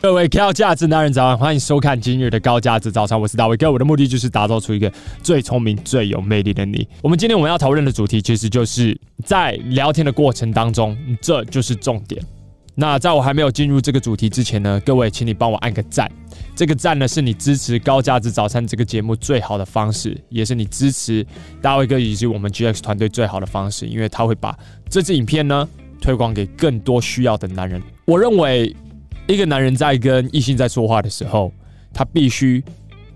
各位高价值男人早安，欢迎收看今日的高价值早餐，我是大卫哥。我的目的就是打造出一个最聪明、最有魅力的你。我们今天我们要讨论的主题，其实就是在聊天的过程当中，这就是重点。那在我还没有进入这个主题之前呢，各位，请你帮我按个赞。这个赞呢，是你支持高价值早餐这个节目最好的方式，也是你支持大卫哥以及我们 GX 团队最好的方式，因为他会把这支影片呢推广给更多需要的男人。我认为。一个男人在跟异性在说话的时候，他必须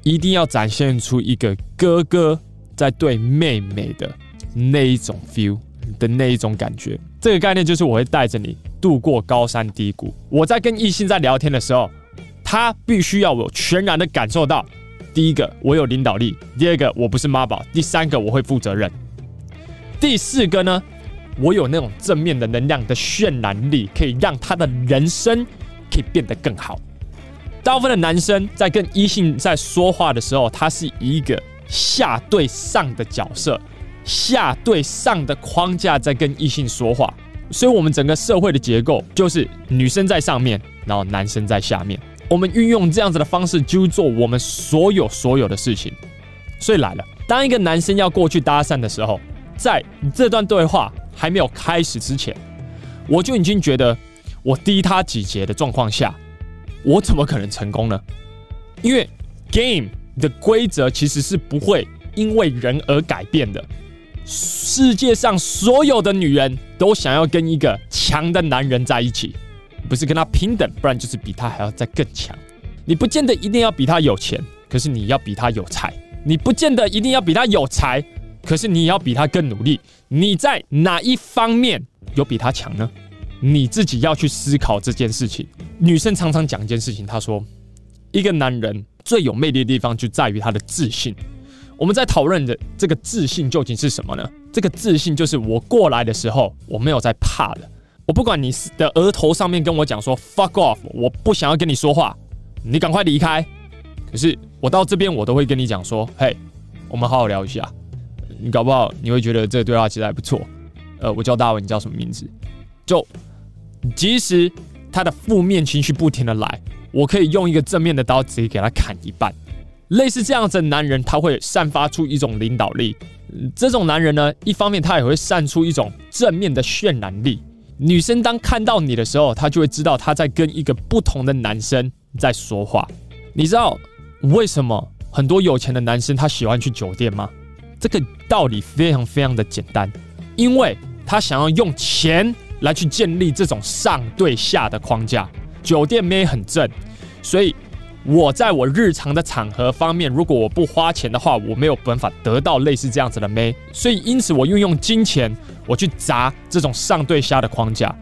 一定要展现出一个哥哥在对妹妹的那一种 feel 的那一种感觉。这个概念就是我会带着你度过高山低谷。我在跟异性在聊天的时候，他必须要有全然的感受到：第一个，我有领导力；第二个，我不是妈宝；第三个，我会负责任；第四个呢，我有那种正面的能量的渲染力，可以让他的人生。可以变得更好。大部分的男生在跟异性在说话的时候，他是一个下对上的角色，下对上的框架在跟异性说话。所以，我们整个社会的结构就是女生在上面，然后男生在下面。我们运用这样子的方式，去做我们所有所有的事情。所以来了，当一个男生要过去搭讪的时候，在这段对话还没有开始之前，我就已经觉得。我低他几节的状况下，我怎么可能成功呢？因为 game 的规则其实是不会因为人而改变的。世界上所有的女人都想要跟一个强的男人在一起，不是跟他平等，不然就是比他还要再更强。你不见得一定要比他有钱，可是你要比他有才；你不见得一定要比他有才，可是你要比他更努力。你在哪一方面有比他强呢？你自己要去思考这件事情。女生常常讲一件事情，她说：“一个男人最有魅力的地方就在于他的自信。”我们在讨论的这个自信究竟是什么呢？这个自信就是我过来的时候，我没有在怕的。我不管你的额头上面跟我讲说 “fuck off”，我不想要跟你说话，你赶快离开。可是我到这边，我都会跟你讲说：“嘿，我们好好聊一下。”你搞不好你会觉得这个对话其实还不错。呃，我叫大卫，你叫什么名字？就。即使他的负面情绪不停的来，我可以用一个正面的刀直接给他砍一半。类似这样子的男人，他会散发出一种领导力。这种男人呢，一方面他也会散出一种正面的渲染力。女生当看到你的时候，她就会知道她在跟一个不同的男生在说话。你知道为什么很多有钱的男生他喜欢去酒店吗？这个道理非常非常的简单，因为他想要用钱。来去建立这种上对下的框架，酒店妹很正，所以我在我日常的场合方面，如果我不花钱的话，我没有办法得到类似这样子的妹，所以因此我运用金钱，我去砸这种上对下的框架。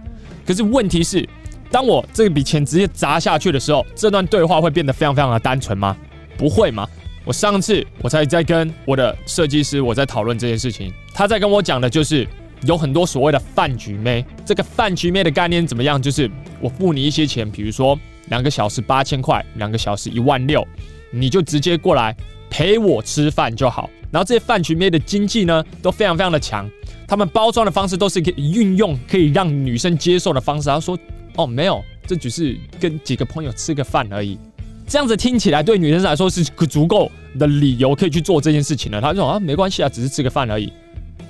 可是问题是，当我这笔钱直接砸下去的时候，这段对话会变得非常非常的单纯吗？不会吗？我上次我才在跟我的设计师我在讨论这件事情，他在跟我讲的就是。有很多所谓的饭局妹，这个饭局妹的概念怎么样？就是我付你一些钱，比如说两个小时八千块，两个小时一万六，你就直接过来陪我吃饭就好。然后这些饭局妹的经济呢，都非常非常的强，他们包装的方式都是可以运用可以让女生接受的方式。他说：“哦，没有，这只是跟几个朋友吃个饭而已。”这样子听起来对女生来说是足够的理由可以去做这件事情的。他说：“啊，没关系啊，只是吃个饭而已。”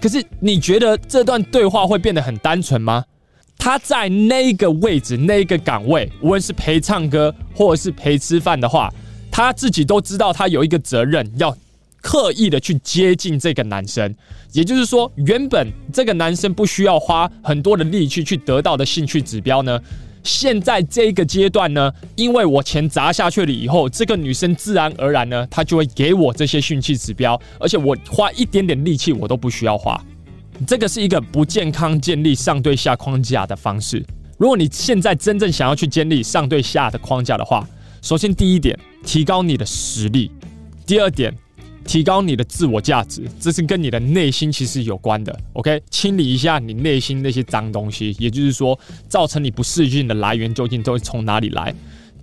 可是你觉得这段对话会变得很单纯吗？他在那个位置、那个岗位，无论是陪唱歌或者是陪吃饭的话，他自己都知道他有一个责任，要刻意的去接近这个男生。也就是说，原本这个男生不需要花很多的力气去得到的兴趣指标呢？现在这个阶段呢，因为我钱砸下去了以后，这个女生自然而然呢，她就会给我这些讯息指标，而且我花一点点力气我都不需要花。这个是一个不健康建立上对下框架的方式。如果你现在真正想要去建立上对下的框架的话，首先第一点，提高你的实力；第二点。提高你的自我价值，这是跟你的内心其实有关的。OK，清理一下你内心那些脏东西，也就是说，造成你不适应的来源究竟都会从哪里来？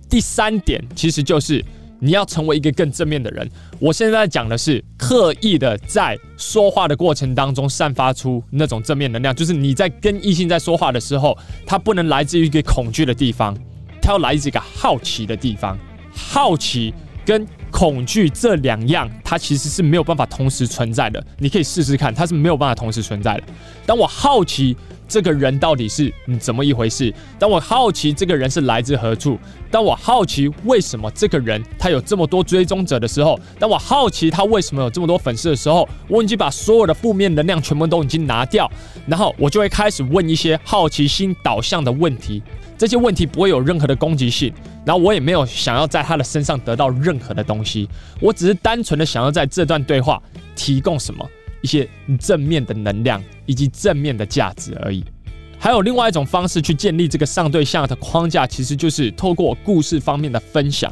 第三点，其实就是你要成为一个更正面的人。我现在讲的是刻意的在说话的过程当中散发出那种正面能量，就是你在跟异性在说话的时候，它不能来自于一个恐惧的地方。它要来自一个好奇的地方。好奇跟恐惧这两样，它其实是没有办法同时存在的。你可以试试看，它是没有办法同时存在的。当我好奇。这个人到底是怎么一回事？当我好奇这个人是来自何处，当我好奇为什么这个人他有这么多追踪者的时候，当我好奇他为什么有这么多粉丝的时候，我已经把所有的负面能量全部都已经拿掉，然后我就会开始问一些好奇心导向的问题。这些问题不会有任何的攻击性，然后我也没有想要在他的身上得到任何的东西，我只是单纯的想要在这段对话提供什么。一些正面的能量以及正面的价值而已。还有另外一种方式去建立这个上对下的框架，其实就是透过故事方面的分享。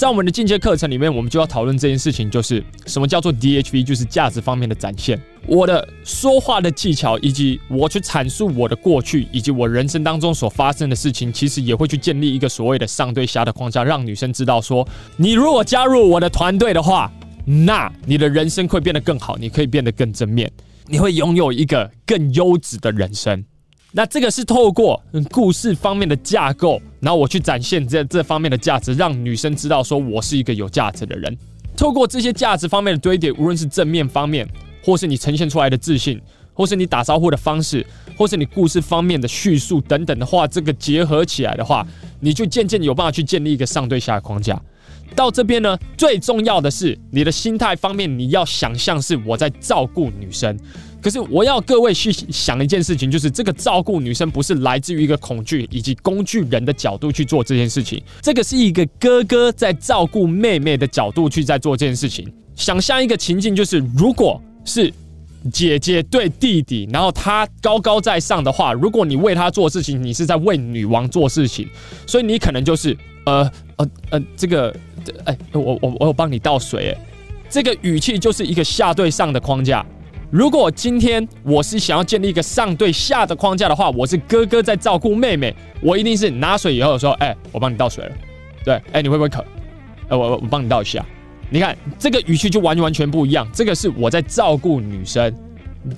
在我们的进阶课程里面，我们就要讨论这件事情，就是什么叫做 DHV，就是价值方面的展现。我的说话的技巧，以及我去阐述我的过去，以及我人生当中所发生的事情，其实也会去建立一个所谓的上对下的框架，让女生知道说，你如果加入我的团队的话。那你的人生会变得更好，你可以变得更正面，你会拥有一个更优质的人生。那这个是透过故事方面的架构，然后我去展现这这方面的价值，让女生知道说我是一个有价值的人。透过这些价值方面的堆叠，无论是正面方面，或是你呈现出来的自信，或是你打招呼的方式，或是你故事方面的叙述等等的话，这个结合起来的话，你就渐渐有办法去建立一个上对下的框架。到这边呢，最重要的是你的心态方面，你要想象是我在照顾女生。可是我要各位去想一件事情，就是这个照顾女生不是来自于一个恐惧以及工具人的角度去做这件事情，这个是一个哥哥在照顾妹妹的角度去在做这件事情。想象一个情境，就是如果是姐姐对弟弟，然后他高高在上的话，如果你为他做事情，你是在为女王做事情，所以你可能就是呃呃呃这个。哎，我我我有帮你倒水，哎，这个语气就是一个下对上的框架。如果今天我是想要建立一个上对下的框架的话，我是哥哥在照顾妹妹，我一定是拿水以后说，哎，我帮你倒水了，对，哎，你会不会渴？呃，我我我帮你倒一下。你看这个语气就完完全不一样，这个是我在照顾女生。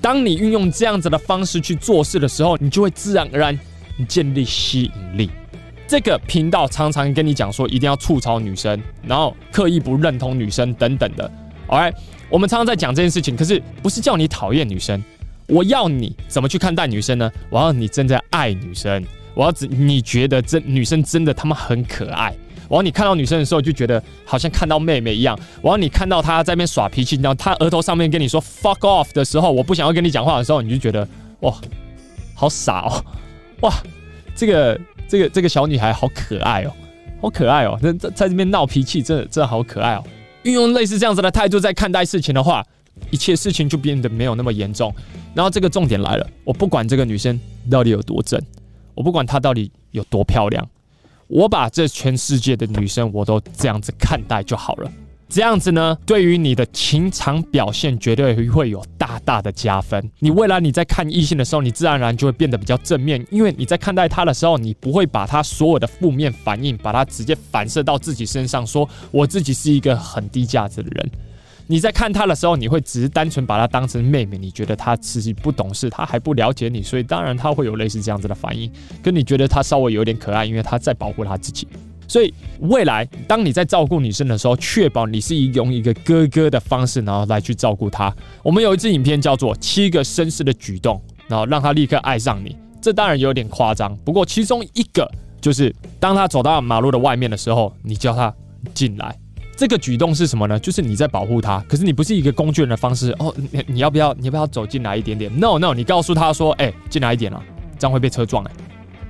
当你运用这样子的方式去做事的时候，你就会自然而然建立吸引力。这个频道常常跟你讲说，一定要吐槽女生，然后刻意不认同女生等等的。OK，我们常常在讲这件事情，可是不是叫你讨厌女生，我要你怎么去看待女生呢？我要你真的爱女生，我要你觉得真女生真的他妈很可爱。我要你看到女生的时候就觉得好像看到妹妹一样。我要你看到她在那边耍脾气，然后她额头上面跟你说 fuck off 的时候，我不想要跟你讲话的时候，你就觉得哇，好傻哦，哇，这个。这个这个小女孩好可爱哦，好可爱哦！在在这边闹脾气，真的真的好可爱哦。运用类似这样子的态度在看待事情的话，一切事情就变得没有那么严重。然后这个重点来了，我不管这个女生到底有多正，我不管她到底有多漂亮，我把这全世界的女生我都这样子看待就好了。这样子呢，对于你的情场表现绝对会有大大的加分。你未来你在看异性的时候，你自然而然就会变得比较正面，因为你在看待他的时候，你不会把他所有的负面反应，把他直接反射到自己身上，说我自己是一个很低价值的人。你在看他的时候，你会只是单纯把他当成妹妹，你觉得他自己不懂事，他还不了解你，所以当然他会有类似这样子的反应，跟你觉得他稍微有点可爱，因为他在保护他自己。所以未来，当你在照顾女生的时候，确保你是以用一个哥哥的方式，然后来去照顾她。我们有一支影片叫做《七个绅士的举动》，然后让她立刻爱上你。这当然有点夸张，不过其中一个就是，当她走到马路的外面的时候，你叫她进来。这个举动是什么呢？就是你在保护她，可是你不是一个工具人的方式哦。你你要不要？你要不要走进来一点点？No No，你告诉她说，哎，进来一点了，这样会被车撞哎。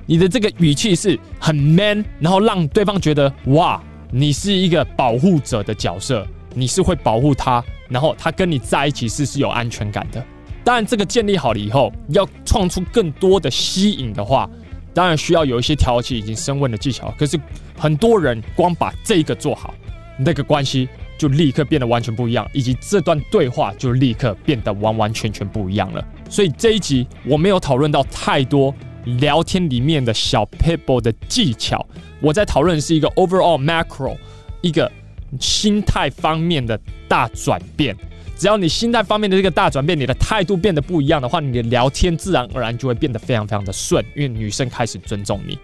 你的这个语气是很 man，然后让对方觉得哇，你是一个保护者的角色，你是会保护他，然后他跟你在一起是是有安全感的。当然，这个建立好了以后，要创出更多的吸引的话，当然需要有一些调情以及升温的技巧。可是很多人光把这个做好，那个关系就立刻变得完全不一样，以及这段对话就立刻变得完完全全不一样了。所以这一集我没有讨论到太多。聊天里面的小 people 的技巧，我在讨论是一个 overall macro，一个心态方面的大转变。只要你心态方面的这个大转变，你的态度变得不一样的话，你的聊天自然而然就会变得非常非常的顺，因为女生开始尊重你。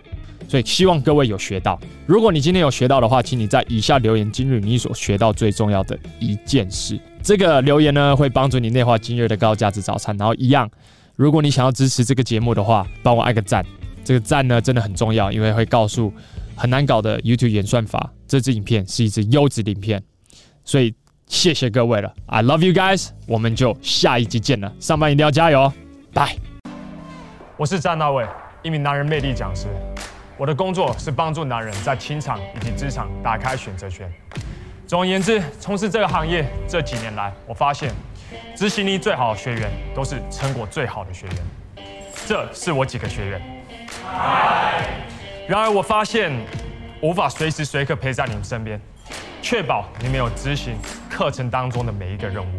所以希望各位有学到。如果你今天有学到的话，请你在以下留言今日你所学到最重要的一件事。这个留言呢，会帮助你内化今日的高价值早餐。然后一样，如果你想要支持这个节目的话，帮我按个赞。这个赞呢真的很重要，因为会告诉很难搞的 YouTube 演算法，这支影片是一支优质影片。所以谢谢各位了，I love you guys，我们就下一集见了。上班一定要加油，拜。我是詹大卫，一名男人魅力讲师。我的工作是帮助男人在情场以及职场打开选择权。总而言之，从事这个行业这几年来，我发现执行力最好的学员都是成果最好的学员。这是我几个学员。然而，我发现无法随时随刻陪在你们身边，确保你们有执行课程当中的每一个任务。